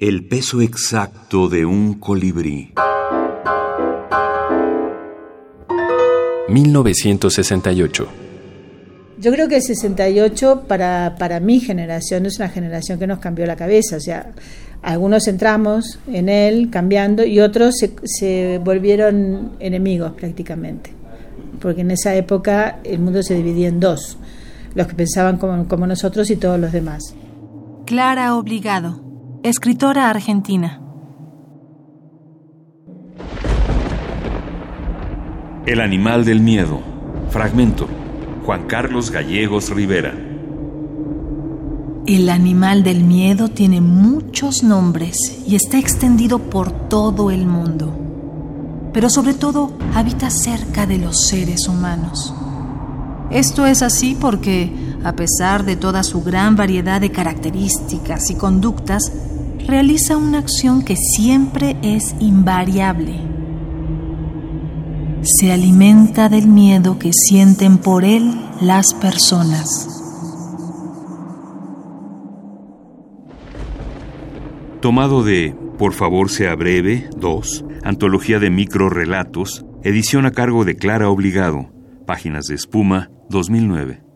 El peso exacto de un colibrí. 1968. Yo creo que el 68 para, para mi generación es una generación que nos cambió la cabeza. O sea, algunos entramos en él cambiando y otros se, se volvieron enemigos prácticamente. Porque en esa época el mundo se dividía en dos, los que pensaban como, como nosotros y todos los demás. Clara Obligado, escritora argentina. El animal del miedo. Fragmento. Juan Carlos Gallegos Rivera. El animal del miedo tiene muchos nombres y está extendido por todo el mundo, pero sobre todo habita cerca de los seres humanos. Esto es así porque, a pesar de toda su gran variedad de características y conductas, realiza una acción que siempre es invariable. Se alimenta del miedo que sienten por él las personas. Tomado de Por favor sea breve, 2, Antología de microrelatos, edición a cargo de Clara Obligado, páginas de espuma, 2009.